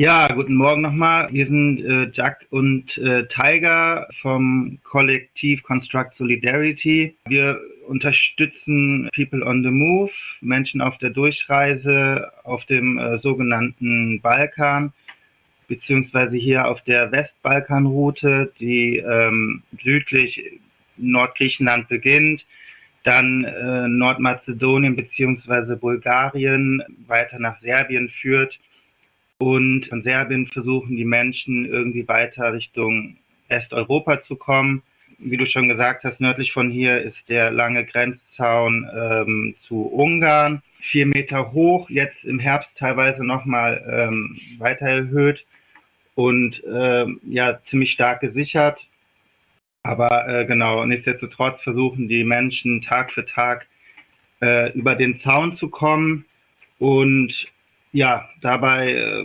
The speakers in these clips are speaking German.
Ja, guten Morgen nochmal. Wir sind äh, Jack und äh, Tiger vom Kollektiv Construct Solidarity. Wir unterstützen People on the Move, Menschen auf der Durchreise auf dem äh, sogenannten Balkan, beziehungsweise hier auf der Westbalkanroute, die ähm, südlich Nordgriechenland beginnt, dann äh, Nordmazedonien beziehungsweise Bulgarien weiter nach Serbien führt und von Serbien versuchen die Menschen irgendwie weiter Richtung Westeuropa zu kommen. Wie du schon gesagt hast, nördlich von hier ist der lange Grenzzaun ähm, zu Ungarn. Vier Meter hoch, jetzt im Herbst teilweise nochmal ähm, weiter erhöht und ähm, ja, ziemlich stark gesichert. Aber äh, genau, nichtsdestotrotz versuchen die Menschen Tag für Tag äh, über den Zaun zu kommen und ja, dabei äh,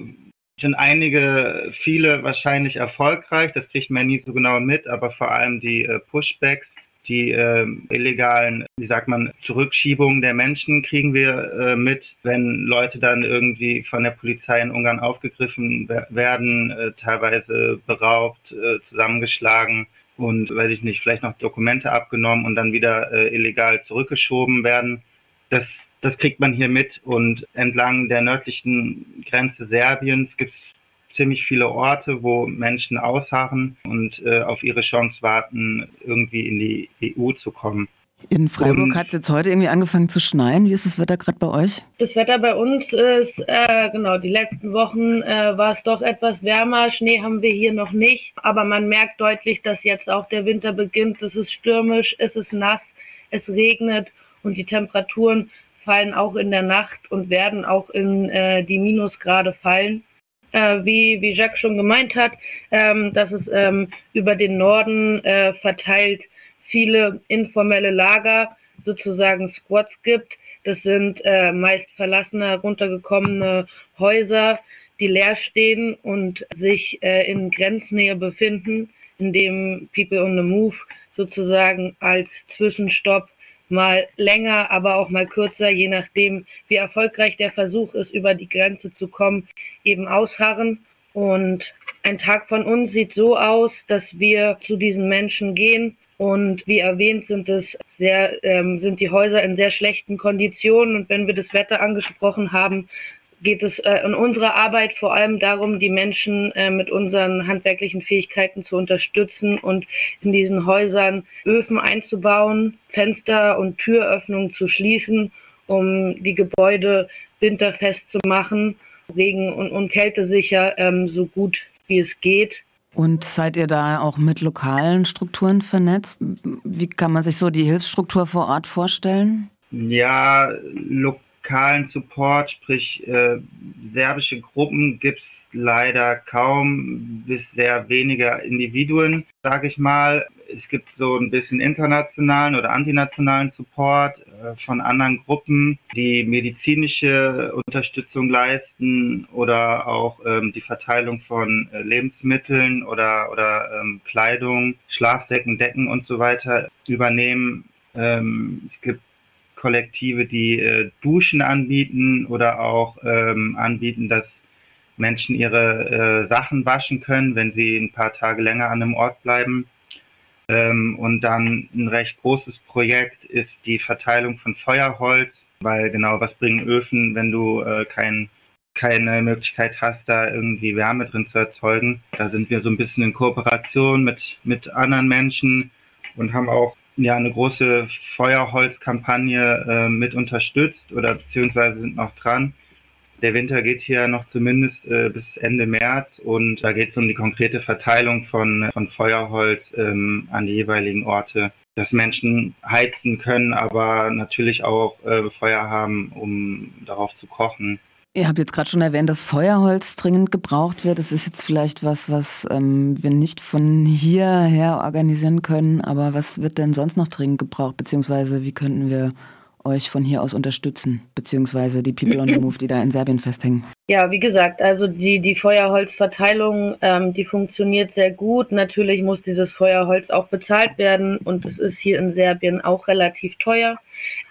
sind einige, viele wahrscheinlich erfolgreich. Das kriegt man nie so genau mit, aber vor allem die äh, Pushbacks, die äh, illegalen, wie sagt man, Zurückschiebungen der Menschen kriegen wir äh, mit, wenn Leute dann irgendwie von der Polizei in Ungarn aufgegriffen werden, äh, teilweise beraubt, zusammengeschlagen und, weiß ich nicht, vielleicht noch Dokumente abgenommen und dann wieder illegal zurückgeschoben werden. Das das kriegt man hier mit und entlang der nördlichen Grenze Serbiens gibt es ziemlich viele Orte, wo Menschen ausharren und äh, auf ihre Chance warten, irgendwie in die EU zu kommen. In Freiburg hat es jetzt heute irgendwie angefangen zu schneien. Wie ist das Wetter gerade bei euch? Das Wetter bei uns ist, äh, genau, die letzten Wochen äh, war es doch etwas wärmer. Schnee haben wir hier noch nicht. Aber man merkt deutlich, dass jetzt auch der Winter beginnt. Es ist stürmisch, es ist nass, es regnet und die Temperaturen fallen auch in der Nacht und werden auch in äh, die Minusgrade fallen. Äh, wie, wie Jacques schon gemeint hat, ähm, dass es ähm, über den Norden äh, verteilt viele informelle Lager, sozusagen Squads gibt. Das sind äh, meist verlassene, heruntergekommene Häuser, die leer stehen und sich äh, in Grenznähe befinden, in dem People on the Move sozusagen als Zwischenstopp mal länger, aber auch mal kürzer, je nachdem, wie erfolgreich der Versuch ist, über die Grenze zu kommen, eben ausharren. Und ein Tag von uns sieht so aus, dass wir zu diesen Menschen gehen. Und wie erwähnt sind es sehr, ähm, sind die Häuser in sehr schlechten Konditionen. Und wenn wir das Wetter angesprochen haben, geht es äh, in unserer Arbeit vor allem darum, die Menschen äh, mit unseren handwerklichen Fähigkeiten zu unterstützen und in diesen Häusern Öfen einzubauen, Fenster und Türöffnungen zu schließen, um die Gebäude winterfest zu machen, regen- und, und kältesicher, ähm, so gut wie es geht. Und seid ihr da auch mit lokalen Strukturen vernetzt? Wie kann man sich so die Hilfsstruktur vor Ort vorstellen? Ja, lo lokalen Support, sprich äh, serbische Gruppen gibt es leider kaum bis sehr weniger Individuen, sage ich mal. Es gibt so ein bisschen internationalen oder antinationalen Support äh, von anderen Gruppen, die medizinische Unterstützung leisten oder auch ähm, die Verteilung von äh, Lebensmitteln oder, oder ähm, Kleidung, Schlafsäcken, Decken und so weiter übernehmen. Ähm, es gibt Kollektive, die äh, Duschen anbieten oder auch ähm, anbieten, dass Menschen ihre äh, Sachen waschen können, wenn sie ein paar Tage länger an einem Ort bleiben. Ähm, und dann ein recht großes Projekt ist die Verteilung von Feuerholz, weil genau, was bringen Öfen, wenn du äh, kein, keine Möglichkeit hast, da irgendwie Wärme drin zu erzeugen. Da sind wir so ein bisschen in Kooperation mit, mit anderen Menschen und haben auch ja eine große Feuerholzkampagne äh, mit unterstützt oder beziehungsweise sind noch dran. Der Winter geht hier noch zumindest äh, bis Ende März und da geht es um die konkrete Verteilung von, von Feuerholz ähm, an die jeweiligen Orte, dass Menschen heizen können, aber natürlich auch äh, Feuer haben, um darauf zu kochen. Ihr habt jetzt gerade schon erwähnt, dass Feuerholz dringend gebraucht wird. Das ist jetzt vielleicht was, was ähm, wir nicht von hierher organisieren können. Aber was wird denn sonst noch dringend gebraucht? Beziehungsweise wie könnten wir euch von hier aus unterstützen? Beziehungsweise die People on the Move, die da in Serbien festhängen? Ja, wie gesagt, also die, die Feuerholzverteilung, ähm, die funktioniert sehr gut. Natürlich muss dieses Feuerholz auch bezahlt werden und es ist hier in Serbien auch relativ teuer.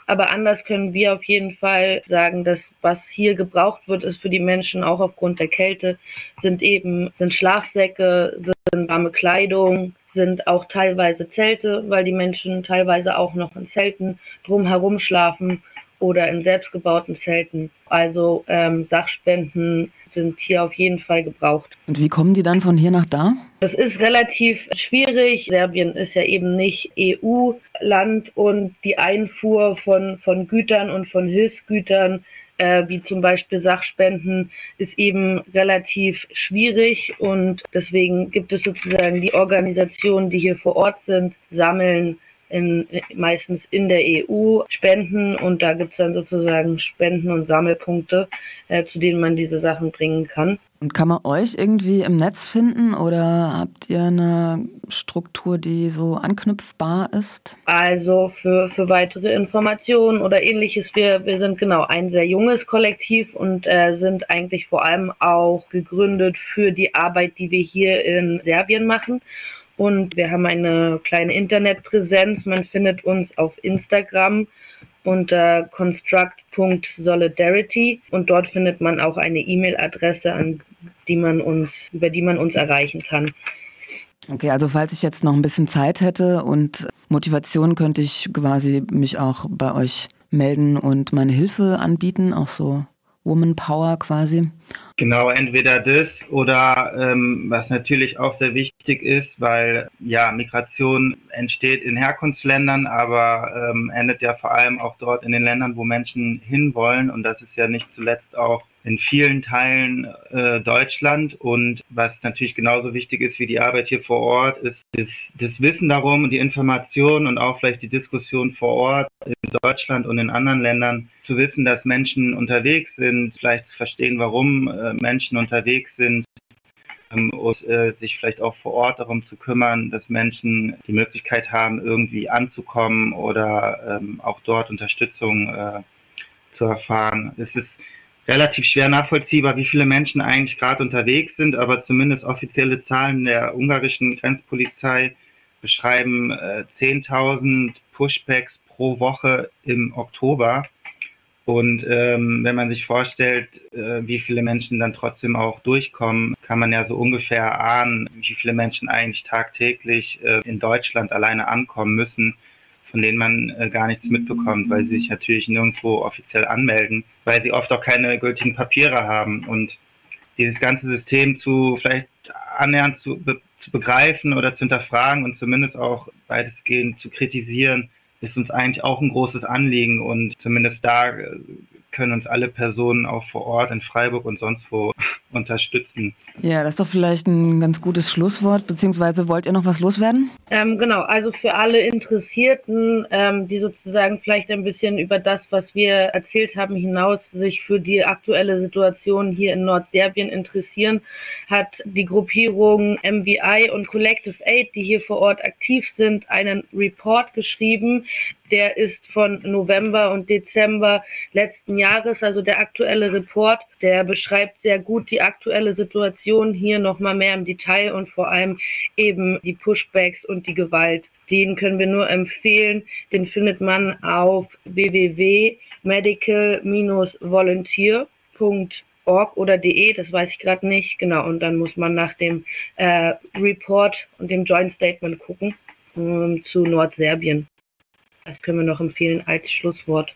Aber anders können wir auf jeden Fall sagen, dass was hier gebraucht wird, ist für die Menschen auch aufgrund der Kälte, sind eben, sind Schlafsäcke, sind warme Kleidung, sind auch teilweise Zelte, weil die Menschen teilweise auch noch in Zelten drumherum schlafen oder in selbstgebauten Zelten. Also ähm, Sachspenden sind hier auf jeden Fall gebraucht. Und wie kommen die dann von hier nach da? Das ist relativ schwierig. Serbien ist ja eben nicht EU-Land und die Einfuhr von, von Gütern und von Hilfsgütern äh, wie zum Beispiel Sachspenden, ist eben relativ schwierig und deswegen gibt es sozusagen die Organisationen, die hier vor Ort sind, sammeln in, meistens in der EU Spenden und da gibt es dann sozusagen Spenden und Sammelpunkte, äh, zu denen man diese Sachen bringen kann. Und kann man euch irgendwie im Netz finden oder habt ihr eine Struktur, die so anknüpfbar ist? Also für, für weitere Informationen oder ähnliches, wir, wir sind genau ein sehr junges Kollektiv und äh, sind eigentlich vor allem auch gegründet für die Arbeit, die wir hier in Serbien machen. Und wir haben eine kleine Internetpräsenz. Man findet uns auf Instagram unter construct.solidarity und dort findet man auch eine E-Mail-Adresse, an die man uns, über die man uns erreichen kann. Okay, also falls ich jetzt noch ein bisschen Zeit hätte und Motivation, könnte ich quasi mich auch bei euch melden und meine Hilfe anbieten, auch so Woman Power quasi. Genau, entweder das oder ähm, was natürlich auch sehr wichtig ist, weil ja, Migration entsteht in Herkunftsländern, aber ähm, endet ja vor allem auch dort in den Ländern, wo Menschen hinwollen. Und das ist ja nicht zuletzt auch in vielen Teilen äh, Deutschland. Und was natürlich genauso wichtig ist wie die Arbeit hier vor Ort, ist das, das Wissen darum und die Information und auch vielleicht die Diskussion vor Ort in Deutschland und in anderen Ländern zu wissen, dass Menschen unterwegs sind, vielleicht zu verstehen, warum äh, Menschen unterwegs sind ähm, und äh, sich vielleicht auch vor Ort darum zu kümmern, dass Menschen die Möglichkeit haben, irgendwie anzukommen oder ähm, auch dort Unterstützung äh, zu erfahren. Es ist relativ schwer nachvollziehbar, wie viele Menschen eigentlich gerade unterwegs sind, aber zumindest offizielle Zahlen der ungarischen Grenzpolizei beschreiben äh, 10.000 Pushbacks pro Woche im Oktober. Und ähm, wenn man sich vorstellt, äh, wie viele Menschen dann trotzdem auch durchkommen, kann man ja so ungefähr ahnen, wie viele Menschen eigentlich tagtäglich äh, in Deutschland alleine ankommen müssen von denen man äh, gar nichts mitbekommt, weil sie sich natürlich nirgendwo offiziell anmelden, weil sie oft auch keine gültigen Papiere haben. Und dieses ganze System zu vielleicht annähernd zu, be zu begreifen oder zu hinterfragen und zumindest auch weitestgehend zu kritisieren, ist uns eigentlich auch ein großes Anliegen und zumindest da äh, können uns alle Personen auch vor Ort in Freiburg und sonst wo unterstützen. Ja, das ist doch vielleicht ein ganz gutes Schlusswort, beziehungsweise wollt ihr noch was loswerden? Ähm, genau, also für alle Interessierten, ähm, die sozusagen vielleicht ein bisschen über das, was wir erzählt haben, hinaus sich für die aktuelle Situation hier in Nordserbien interessieren, hat die Gruppierung MVI und Collective Aid, die hier vor Ort aktiv sind, einen Report geschrieben, der ist von November und Dezember letzten Jahres, also der aktuelle Report, der beschreibt sehr gut die aktuelle Situation hier nochmal mehr im Detail und vor allem eben die Pushbacks und die Gewalt. Den können wir nur empfehlen. Den findet man auf www.medical-volunteer.org oder de, das weiß ich gerade nicht. Genau, und dann muss man nach dem äh, Report und dem Joint Statement gucken ähm, zu Nordserbien. Das können wir noch empfehlen als Schlusswort.